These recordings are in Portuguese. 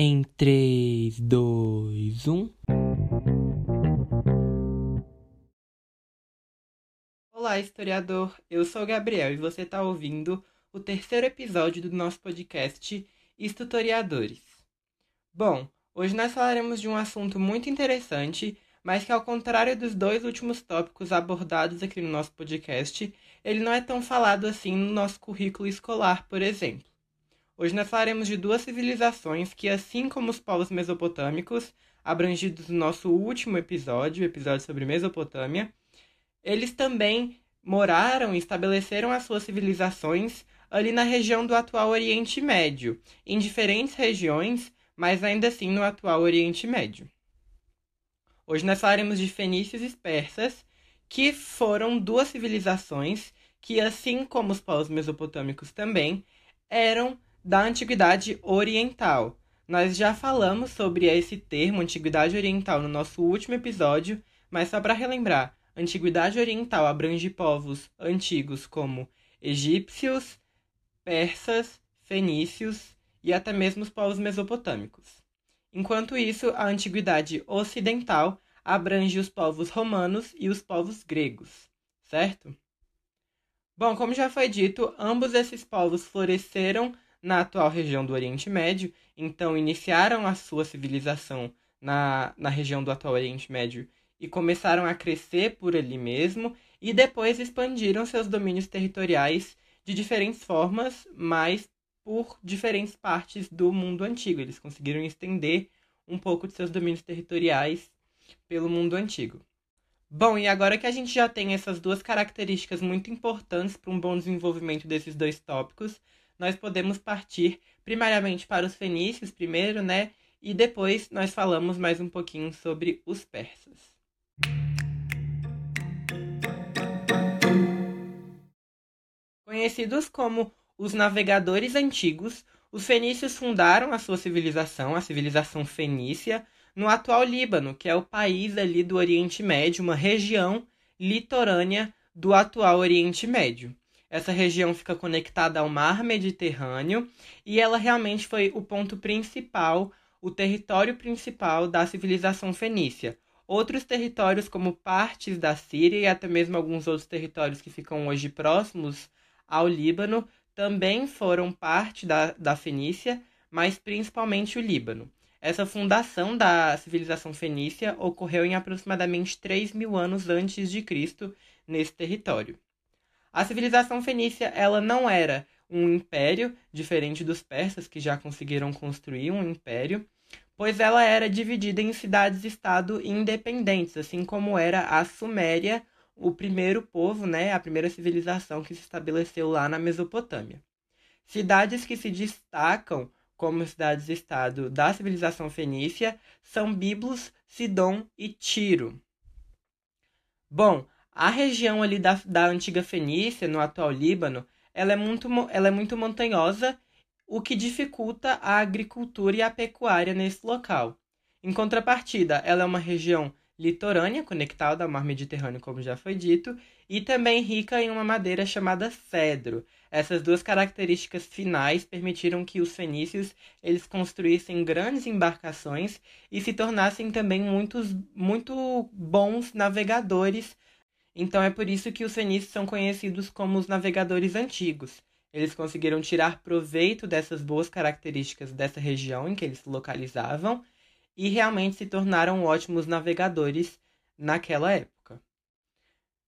Em 3, 2, 1. Olá, historiador. Eu sou o Gabriel e você está ouvindo o terceiro episódio do nosso podcast Historiadores. Bom, hoje nós falaremos de um assunto muito interessante, mas que, ao contrário dos dois últimos tópicos abordados aqui no nosso podcast, ele não é tão falado assim no nosso currículo escolar, por exemplo. Hoje nós falaremos de duas civilizações que, assim como os povos mesopotâmicos, abrangidos no nosso último episódio, o episódio sobre Mesopotâmia, eles também moraram e estabeleceram as suas civilizações ali na região do atual Oriente Médio, em diferentes regiões, mas ainda assim no atual Oriente Médio. Hoje nós falaremos de fenícios e persas, que foram duas civilizações que, assim como os povos mesopotâmicos também, eram da Antiguidade Oriental. Nós já falamos sobre esse termo, Antiguidade Oriental, no nosso último episódio, mas só para relembrar, Antiguidade Oriental abrange povos antigos como egípcios, persas, fenícios e até mesmo os povos mesopotâmicos. Enquanto isso, a Antiguidade Ocidental abrange os povos romanos e os povos gregos, certo? Bom, como já foi dito, ambos esses povos floresceram na atual região do Oriente Médio, então iniciaram a sua civilização na, na região do atual Oriente Médio e começaram a crescer por ali mesmo, e depois expandiram seus domínios territoriais de diferentes formas, mas por diferentes partes do mundo antigo. Eles conseguiram estender um pouco de seus domínios territoriais pelo mundo antigo. Bom, e agora que a gente já tem essas duas características muito importantes para um bom desenvolvimento desses dois tópicos, nós podemos partir primariamente para os fenícios primeiro, né? E depois nós falamos mais um pouquinho sobre os persas. Conhecidos como os navegadores antigos, os fenícios fundaram a sua civilização, a civilização fenícia, no atual Líbano, que é o país ali do Oriente Médio, uma região litorânea do atual Oriente Médio. Essa região fica conectada ao mar Mediterrâneo e ela realmente foi o ponto principal, o território principal da civilização fenícia. Outros territórios, como partes da Síria e até mesmo alguns outros territórios que ficam hoje próximos ao Líbano, também foram parte da, da Fenícia, mas principalmente o Líbano. Essa fundação da civilização fenícia ocorreu em aproximadamente 3 mil anos antes de Cristo nesse território. A civilização fenícia ela não era um império, diferente dos persas que já conseguiram construir um império, pois ela era dividida em cidades-estado independentes, assim como era a Suméria, o primeiro povo, né, a primeira civilização que se estabeleceu lá na Mesopotâmia. Cidades que se destacam como cidades-estado da civilização fenícia são Biblos, Sidom e Tiro. Bom, a região ali da, da antiga Fenícia, no atual Líbano, ela é, muito, ela é muito montanhosa, o que dificulta a agricultura e a pecuária nesse local. Em contrapartida, ela é uma região litorânea, conectada ao mar Mediterrâneo, como já foi dito, e também rica em uma madeira chamada cedro. Essas duas características finais permitiram que os fenícios eles construíssem grandes embarcações e se tornassem também muitos, muito bons navegadores então é por isso que os fenícios são conhecidos como os navegadores antigos. Eles conseguiram tirar proveito dessas boas características dessa região em que eles se localizavam e realmente se tornaram ótimos navegadores naquela época.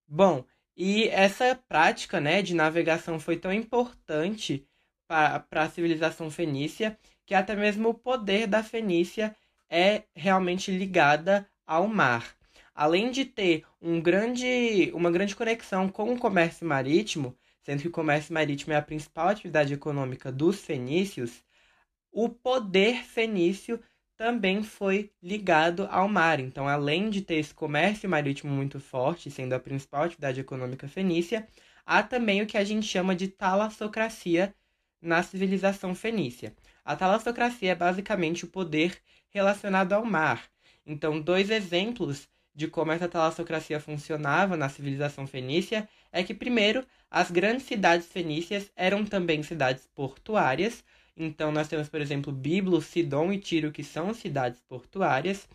Bom, e essa prática né, de navegação foi tão importante para a civilização fenícia que até mesmo o poder da Fenícia é realmente ligada ao mar além de ter um grande, uma grande conexão com o comércio marítimo, sendo que o comércio marítimo é a principal atividade econômica dos fenícios, o poder fenício também foi ligado ao mar. Então, além de ter esse comércio marítimo muito forte, sendo a principal atividade econômica fenícia, há também o que a gente chama de talassocracia na civilização fenícia. A talassocracia é basicamente o poder relacionado ao mar. Então, dois exemplos de como essa talassocracia funcionava na civilização fenícia é que, primeiro, as grandes cidades fenícias eram também cidades portuárias, Então, nós temos, por exemplo, Biblo, Sidom e Tiro, que são cidades portuárias.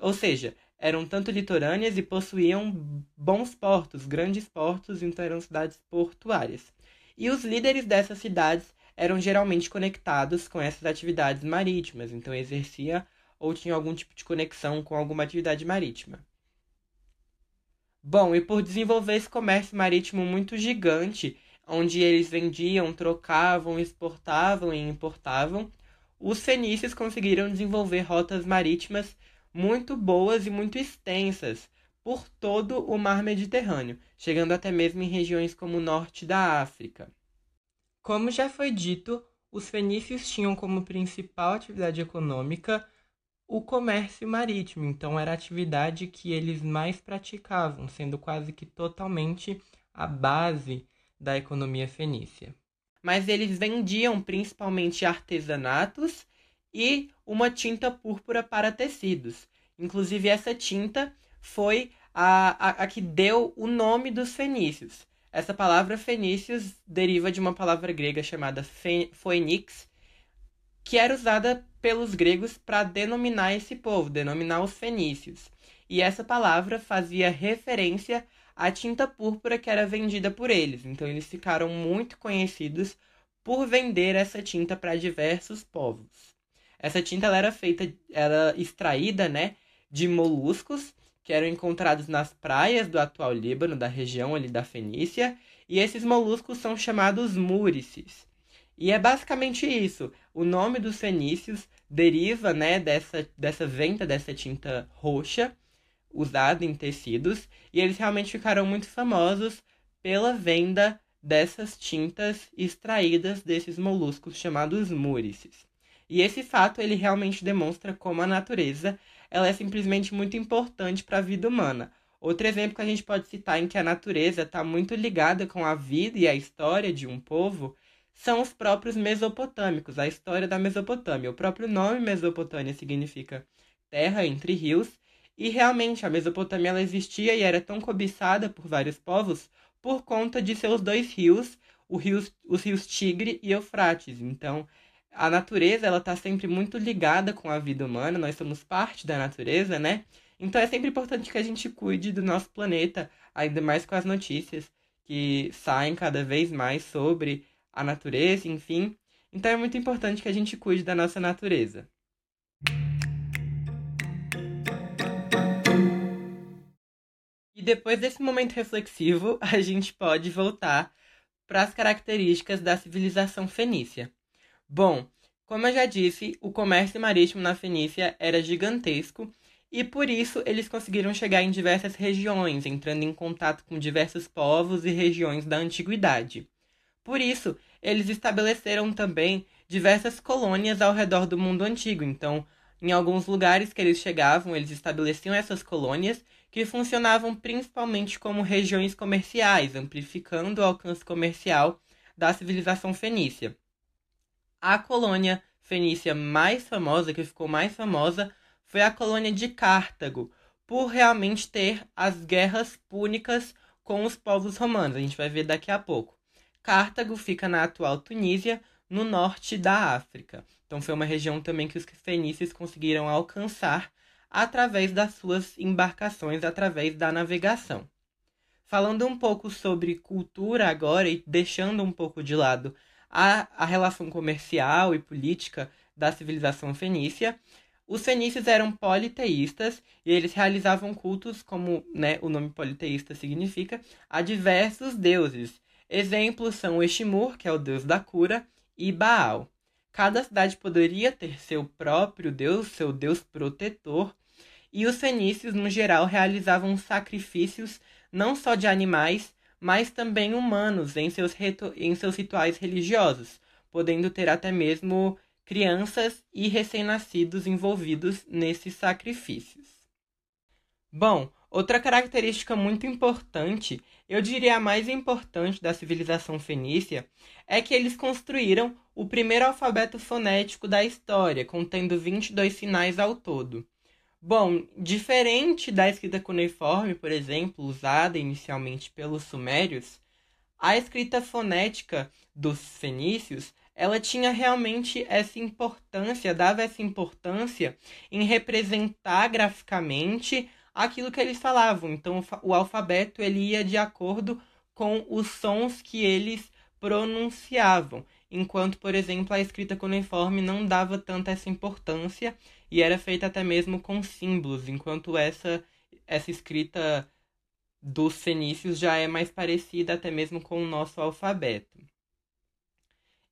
Ou seja, eram tanto litorâneas e possuíam bons portos, grandes portos, então eram cidades portuárias. E os líderes dessas cidades eram geralmente conectados com essas atividades marítimas, então exercia ou tinha algum tipo de conexão com alguma atividade marítima. Bom, e por desenvolver esse comércio marítimo muito gigante, onde eles vendiam, trocavam, exportavam e importavam, os fenícios conseguiram desenvolver rotas marítimas muito boas e muito extensas por todo o mar Mediterrâneo, chegando até mesmo em regiões como o norte da África. Como já foi dito, os fenícios tinham como principal atividade econômica o comércio marítimo, então era a atividade que eles mais praticavam, sendo quase que totalmente a base da economia fenícia. Mas eles vendiam principalmente artesanatos e uma tinta púrpura para tecidos. Inclusive, essa tinta foi a, a, a que deu o nome dos fenícios. Essa palavra fenícios deriva de uma palavra grega chamada phoenix, que era usada pelos gregos para denominar esse povo, denominar os fenícios. E essa palavra fazia referência à tinta púrpura que era vendida por eles. Então eles ficaram muito conhecidos por vender essa tinta para diversos povos. Essa tinta ela era feita, era extraída, né, de moluscos que eram encontrados nas praias do atual Líbano, da região ali da Fenícia, e esses moluscos são chamados múrices. E é basicamente isso. O nome dos fenícios deriva, né, dessa, dessa venda dessa tinta roxa usada em tecidos, e eles realmente ficaram muito famosos pela venda dessas tintas extraídas desses moluscos chamados múrices. E esse fato ele realmente demonstra como a natureza ela é simplesmente muito importante para a vida humana. Outro exemplo que a gente pode citar em que a natureza está muito ligada com a vida e a história de um povo são os próprios mesopotâmicos, a história da Mesopotâmia. O próprio nome Mesopotâmia significa terra entre rios, e realmente a Mesopotâmia ela existia e era tão cobiçada por vários povos por conta de seus dois rios, rios os rios Tigre e Eufrates. Então, a natureza ela está sempre muito ligada com a vida humana, nós somos parte da natureza, né? Então é sempre importante que a gente cuide do nosso planeta, ainda mais com as notícias que saem cada vez mais sobre a natureza, enfim. Então é muito importante que a gente cuide da nossa natureza. E depois desse momento reflexivo, a gente pode voltar para as características da civilização fenícia. Bom, como eu já disse, o comércio marítimo na Fenícia era gigantesco e por isso eles conseguiram chegar em diversas regiões, entrando em contato com diversos povos e regiões da antiguidade. Por isso, eles estabeleceram também diversas colônias ao redor do mundo antigo. Então, em alguns lugares que eles chegavam, eles estabeleciam essas colônias que funcionavam principalmente como regiões comerciais, amplificando o alcance comercial da civilização fenícia. A colônia fenícia mais famosa, que ficou mais famosa, foi a colônia de Cartago, por realmente ter as guerras púnicas com os povos romanos. A gente vai ver daqui a pouco. Cartago fica na atual Tunísia, no norte da África. Então foi uma região também que os fenícios conseguiram alcançar através das suas embarcações, através da navegação. Falando um pouco sobre cultura agora e deixando um pouco de lado a, a relação comercial e política da civilização fenícia. Os fenícios eram politeístas e eles realizavam cultos, como né, o nome politeísta significa, a diversos deuses. Exemplos são Eximur, que é o deus da cura, e Baal. Cada cidade poderia ter seu próprio deus, seu deus protetor, e os fenícios, no geral, realizavam sacrifícios não só de animais, mas também humanos em seus, em seus rituais religiosos, podendo ter até mesmo crianças e recém-nascidos envolvidos nesses sacrifícios. Bom, outra característica muito importante, eu diria a mais importante da civilização fenícia, é que eles construíram o primeiro alfabeto fonético da história, contendo 22 sinais ao todo. Bom, diferente da escrita cuneiforme, por exemplo, usada inicialmente pelos sumérios, a escrita fonética dos fenícios ela tinha realmente essa importância, dava essa importância em representar graficamente aquilo que eles falavam. Então, o alfabeto ele ia de acordo com os sons que eles pronunciavam, enquanto, por exemplo, a escrita cuneiforme não dava tanta essa importância e era feita até mesmo com símbolos, enquanto essa essa escrita dos fenícios já é mais parecida até mesmo com o nosso alfabeto.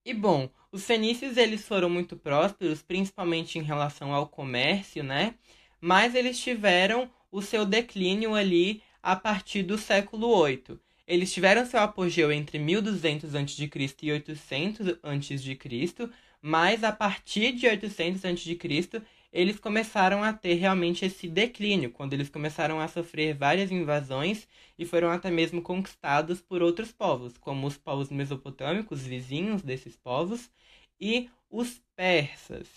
E bom, os fenícios eles foram muito prósperos, principalmente em relação ao comércio, né? Mas eles tiveram o seu declínio ali a partir do século 8. Eles tiveram seu apogeu entre 1200 a.C. e 800 a.C., mas a partir de 800 a.C. eles começaram a ter realmente esse declínio, quando eles começaram a sofrer várias invasões e foram até mesmo conquistados por outros povos, como os povos mesopotâmicos, vizinhos desses povos, e os persas.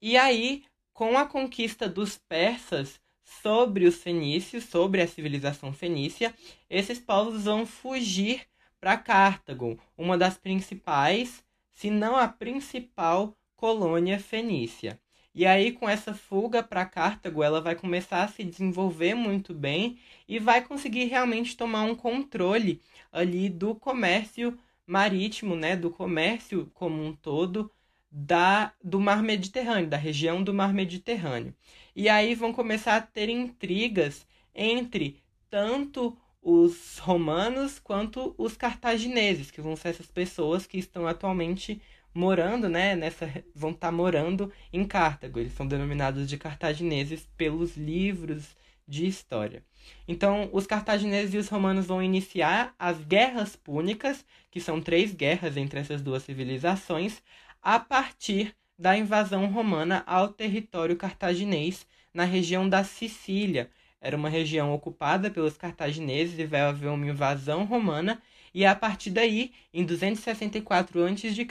E aí, com a conquista dos persas sobre os fenícios, sobre a civilização fenícia, esses povos vão fugir para Cartago, uma das principais, se não a principal colônia fenícia. E aí, com essa fuga para Cartago, ela vai começar a se desenvolver muito bem e vai conseguir realmente tomar um controle ali do comércio marítimo, né, do comércio como um todo da do Mar Mediterrâneo, da região do Mar Mediterrâneo. E aí vão começar a ter intrigas entre tanto os romanos quanto os cartagineses, que vão ser essas pessoas que estão atualmente morando, né, nessa vão estar tá morando em Cartago. Eles são denominados de cartagineses pelos livros de história. Então, os cartagineses e os romanos vão iniciar as guerras púnicas, que são três guerras entre essas duas civilizações, a partir da invasão romana ao território cartaginês na região da Sicília. Era uma região ocupada pelos cartagineses e vai haver uma invasão romana e é a partir daí, em 264 a.C.,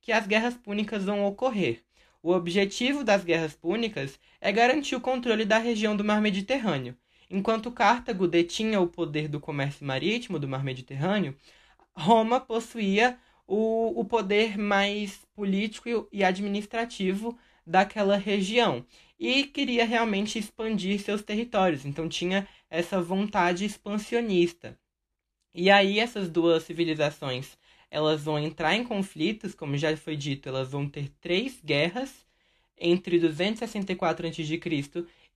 que as guerras púnicas vão ocorrer. O objetivo das guerras púnicas é garantir o controle da região do Mar Mediterrâneo. Enquanto Cartago detinha o poder do comércio marítimo do Mar Mediterrâneo, Roma possuía o, o poder mais político e administrativo daquela região e queria realmente expandir seus territórios, então tinha essa vontade expansionista. E aí essas duas civilizações, elas vão entrar em conflitos, como já foi dito, elas vão ter três guerras entre 264 a.C.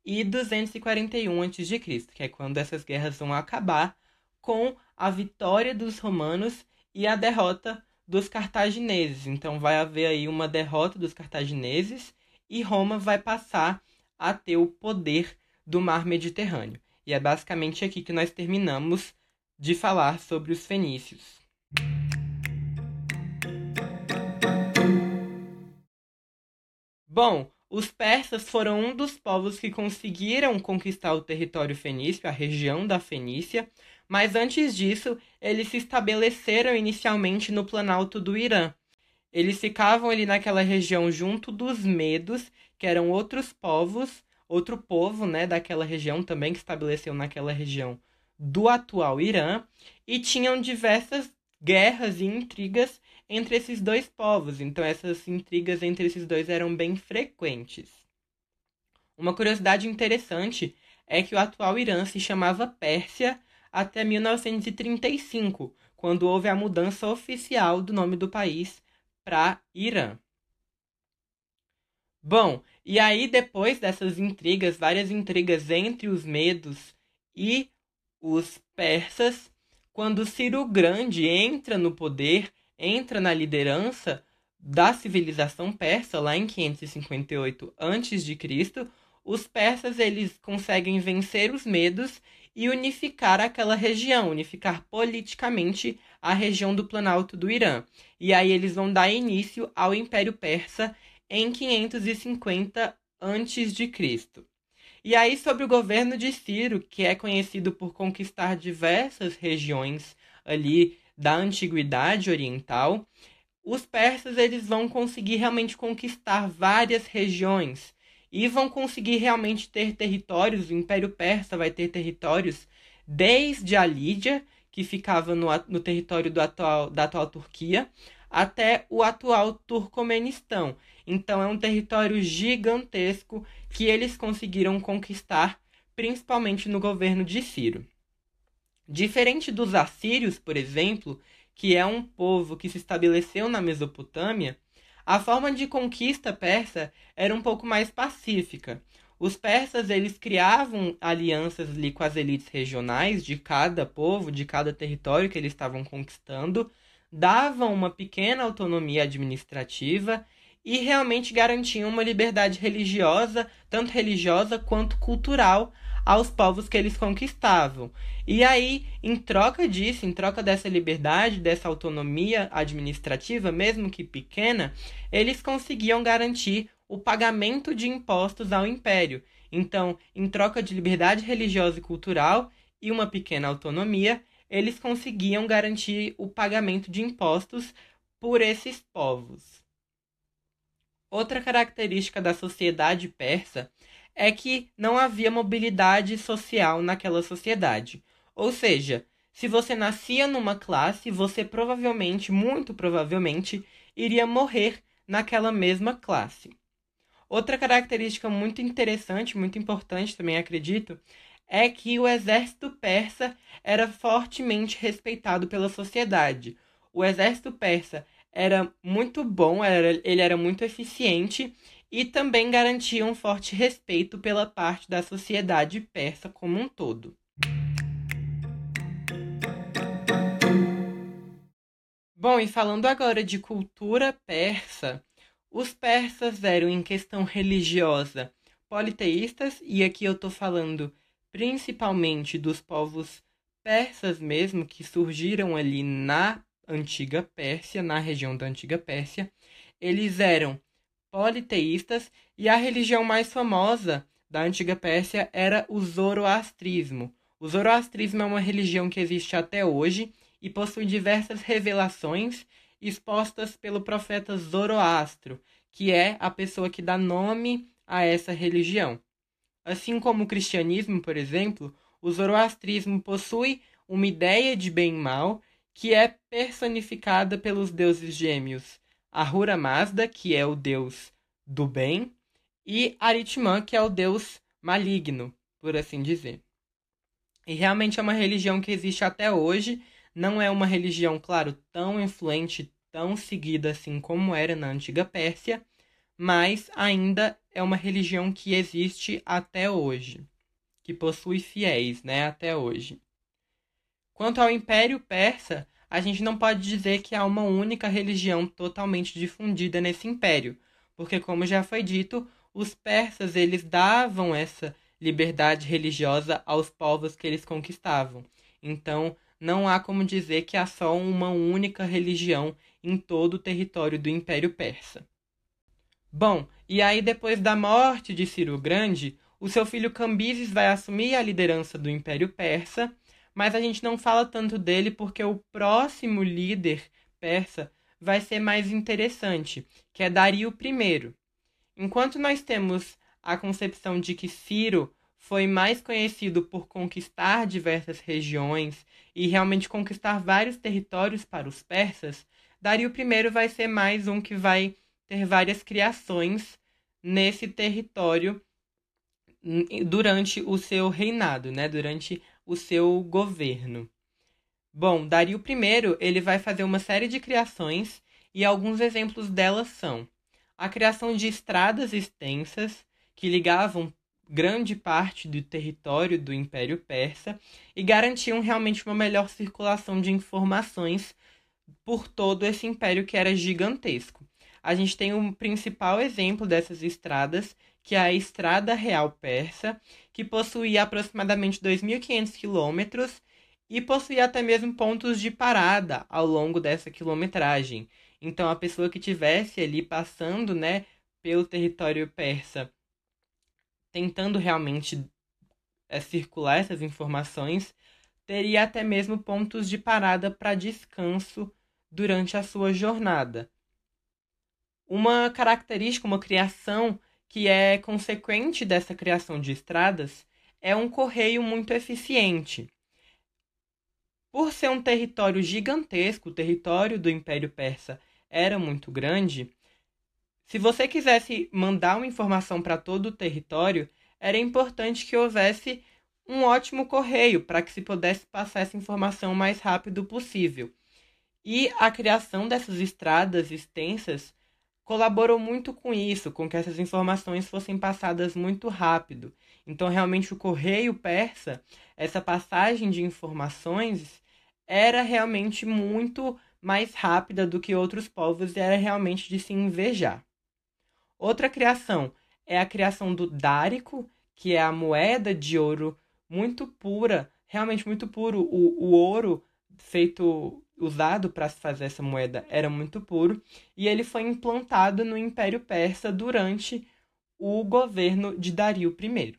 e 241 a.C., que é quando essas guerras vão acabar com a vitória dos romanos e a derrota dos cartagineses. Então vai haver aí uma derrota dos cartagineses e Roma vai passar a ter o poder do mar Mediterrâneo. E é basicamente aqui que nós terminamos de falar sobre os fenícios. Bom, os persas foram um dos povos que conseguiram conquistar o território fenício, a região da Fenícia, mas antes disso, eles se estabeleceram inicialmente no planalto do Irã. Eles ficavam ali naquela região junto dos medos, que eram outros povos, outro povo, né, daquela região também que estabeleceu naquela região do atual Irã e tinham diversas guerras e intrigas entre esses dois povos. Então essas intrigas entre esses dois eram bem frequentes. Uma curiosidade interessante é que o atual Irã se chamava Pérsia até 1935, quando houve a mudança oficial do nome do país para Irã. Bom, e aí depois dessas intrigas, várias intrigas entre os medos e os persas, quando Ciro Grande entra no poder, entra na liderança da civilização persa lá em 558 a.C., os persas eles conseguem vencer os medos e unificar aquela região, unificar politicamente a região do Planalto do Irã. E aí eles vão dar início ao Império Persa em 550 a.C. E aí, sobre o governo de Ciro, que é conhecido por conquistar diversas regiões ali da antiguidade oriental, os persas eles vão conseguir realmente conquistar várias regiões e vão conseguir realmente ter territórios. O Império Persa vai ter territórios desde a Lídia, que ficava no, no território atual, da atual Turquia, até o atual Turcomenistão. Então é um território gigantesco que eles conseguiram conquistar, principalmente no governo de Ciro. Diferente dos assírios, por exemplo, que é um povo que se estabeleceu na Mesopotâmia, a forma de conquista persa era um pouco mais pacífica. Os persas eles criavam alianças ali com as elites regionais de cada povo, de cada território que eles estavam conquistando, davam uma pequena autonomia administrativa e realmente garantiam uma liberdade religiosa, tanto religiosa quanto cultural, aos povos que eles conquistavam. E aí, em troca disso, em troca dessa liberdade, dessa autonomia administrativa, mesmo que pequena, eles conseguiam garantir o pagamento de impostos ao império. Então, em troca de liberdade religiosa e cultural e uma pequena autonomia, eles conseguiam garantir o pagamento de impostos por esses povos. Outra característica da sociedade persa é que não havia mobilidade social naquela sociedade. Ou seja, se você nascia numa classe, você provavelmente, muito provavelmente, iria morrer naquela mesma classe. Outra característica muito interessante, muito importante também, acredito, é que o exército persa era fortemente respeitado pela sociedade. O exército persa era muito bom, era, ele era muito eficiente e também garantia um forte respeito pela parte da sociedade persa como um todo. Bom, e falando agora de cultura persa, os persas eram, em questão religiosa, politeístas, e aqui eu estou falando principalmente dos povos persas mesmo, que surgiram ali na antiga Pérsia, na região da antiga Pérsia. Eles eram politeístas e a religião mais famosa da antiga Pérsia era o zoroastrismo. O zoroastrismo é uma religião que existe até hoje e possui diversas revelações expostas pelo profeta Zoroastro, que é a pessoa que dá nome a essa religião. Assim como o cristianismo, por exemplo, o zoroastrismo possui uma ideia de bem e mal que é personificada pelos deuses gêmeos Ahura Mazda, que é o deus do bem, e Aritman, que é o deus maligno, por assim dizer. E realmente é uma religião que existe até hoje, não é uma religião, claro, tão influente, tão seguida assim como era na antiga Pérsia, mas ainda é uma religião que existe até hoje, que possui fiéis, né, até hoje. Quanto ao Império Persa, a gente não pode dizer que há uma única religião totalmente difundida nesse império, porque como já foi dito, os persas eles davam essa liberdade religiosa aos povos que eles conquistavam. Então, não há como dizer que há só uma única religião em todo o território do Império Persa. Bom, e aí depois da morte de Ciro Grande, o seu filho Cambises vai assumir a liderança do Império Persa mas a gente não fala tanto dele porque o próximo líder persa vai ser mais interessante, que é Dario I. Enquanto nós temos a concepção de que Ciro foi mais conhecido por conquistar diversas regiões e realmente conquistar vários territórios para os persas, Dario I vai ser mais um que vai ter várias criações nesse território durante o seu reinado, né? Durante o seu governo. Bom, Dario I ele vai fazer uma série de criações e alguns exemplos delas são a criação de estradas extensas que ligavam grande parte do território do Império Persa e garantiam realmente uma melhor circulação de informações por todo esse império que era gigantesco. A gente tem um principal exemplo dessas estradas, que é a Estrada Real Persa, que possuía aproximadamente 2.500 quilômetros e possuía até mesmo pontos de parada ao longo dessa quilometragem. Então, a pessoa que tivesse ali passando, né, pelo território persa, tentando realmente é, circular essas informações, teria até mesmo pontos de parada para descanso durante a sua jornada. Uma característica, uma criação que é consequente dessa criação de estradas, é um correio muito eficiente. Por ser um território gigantesco, o território do Império Persa era muito grande, se você quisesse mandar uma informação para todo o território, era importante que houvesse um ótimo correio para que se pudesse passar essa informação o mais rápido possível. E a criação dessas estradas extensas colaborou muito com isso, com que essas informações fossem passadas muito rápido. Então, realmente, o correio persa, essa passagem de informações, era realmente muito mais rápida do que outros povos e era realmente de se invejar. Outra criação é a criação do dárico, que é a moeda de ouro muito pura, realmente muito puro. O, o ouro feito usado para se fazer essa moeda era muito puro e ele foi implantado no Império Persa durante o governo de Dario I.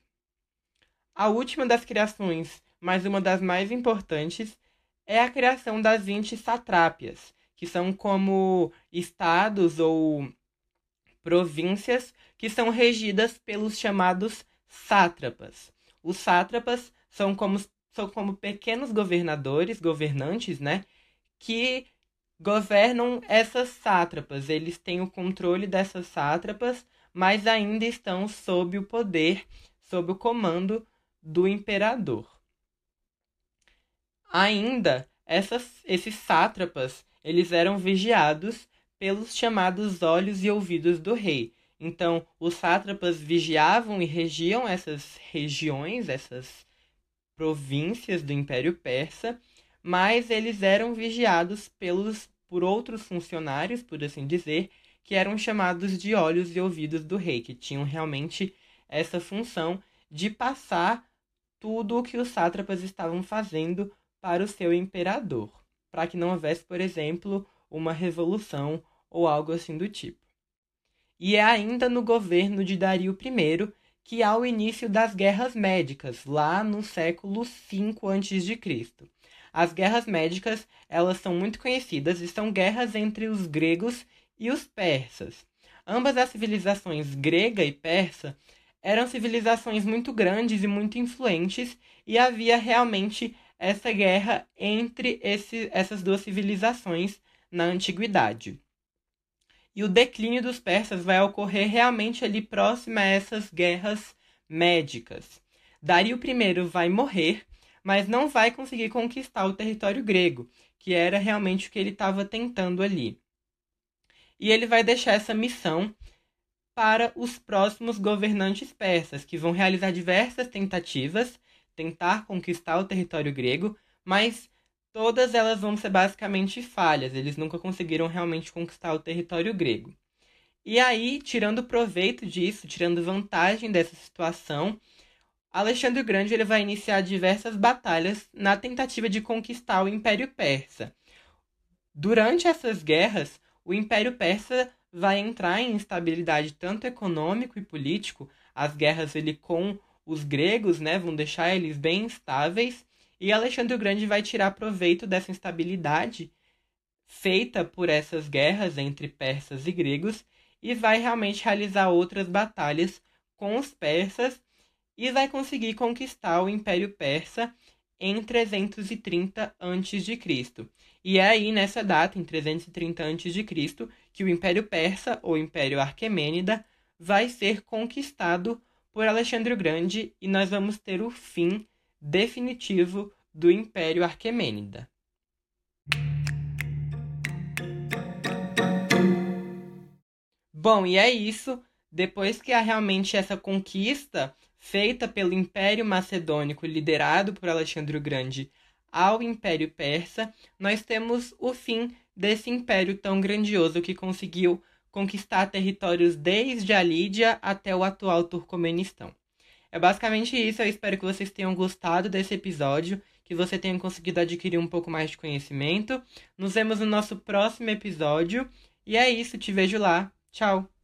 A última das criações, mas uma das mais importantes, é a criação das 20 satrápias, que são como estados ou províncias que são regidas pelos chamados sátrapas. Os sátrapas são como, são como pequenos governadores, governantes, né? Que governam essas sátrapas. Eles têm o controle dessas sátrapas, mas ainda estão sob o poder, sob o comando do imperador. Ainda, essas, esses sátrapas, eles eram vigiados pelos chamados olhos e ouvidos do rei. Então, os sátrapas vigiavam e regiam essas regiões, essas províncias do Império Persa, mas eles eram vigiados pelos por outros funcionários, por assim dizer, que eram chamados de olhos e ouvidos do rei, que tinham realmente essa função de passar tudo o que os sátrapas estavam fazendo para o seu imperador, para que não houvesse, por exemplo, uma revolução ou algo assim do tipo. E é ainda no governo de Dario I que há o início das guerras médicas, lá no século V a.C. As guerras médicas, elas são muito conhecidas e são guerras entre os gregos e os persas. Ambas as civilizações grega e persa eram civilizações muito grandes e muito influentes e havia realmente essa guerra entre esse, essas duas civilizações na antiguidade. E o declínio dos persas vai ocorrer realmente ali próximo a essas guerras médicas. Dario I vai morrer, mas não vai conseguir conquistar o território grego, que era realmente o que ele estava tentando ali. E ele vai deixar essa missão para os próximos governantes persas, que vão realizar diversas tentativas, tentar conquistar o território grego, mas todas elas vão ser basicamente falhas, eles nunca conseguiram realmente conquistar o território grego. E aí, tirando proveito disso, tirando vantagem dessa situação, Alexandre o Grande ele vai iniciar diversas batalhas na tentativa de conquistar o Império Persa. Durante essas guerras, o Império Persa vai entrar em instabilidade tanto econômico e político, as guerras ele com os gregos, né, vão deixar eles bem instáveis, e Alexandre o Grande vai tirar proveito dessa instabilidade feita por essas guerras entre persas e gregos e vai realmente realizar outras batalhas com os persas e vai conseguir conquistar o Império Persa em 330 a.C. E é aí nessa data, em 330 a.C., que o Império Persa ou Império Arquemênida vai ser conquistado por Alexandre o Grande e nós vamos ter o fim definitivo do Império Arquemênida. Bom, e é isso. Depois que há realmente essa conquista feita pelo Império Macedônico, liderado por Alexandre o Grande, ao Império Persa, nós temos o fim desse império tão grandioso que conseguiu conquistar territórios desde a Lídia até o atual Turcomenistão. É basicamente isso. Eu espero que vocês tenham gostado desse episódio, que você tenha conseguido adquirir um pouco mais de conhecimento. Nos vemos no nosso próximo episódio. E é isso, te vejo lá. Tchau!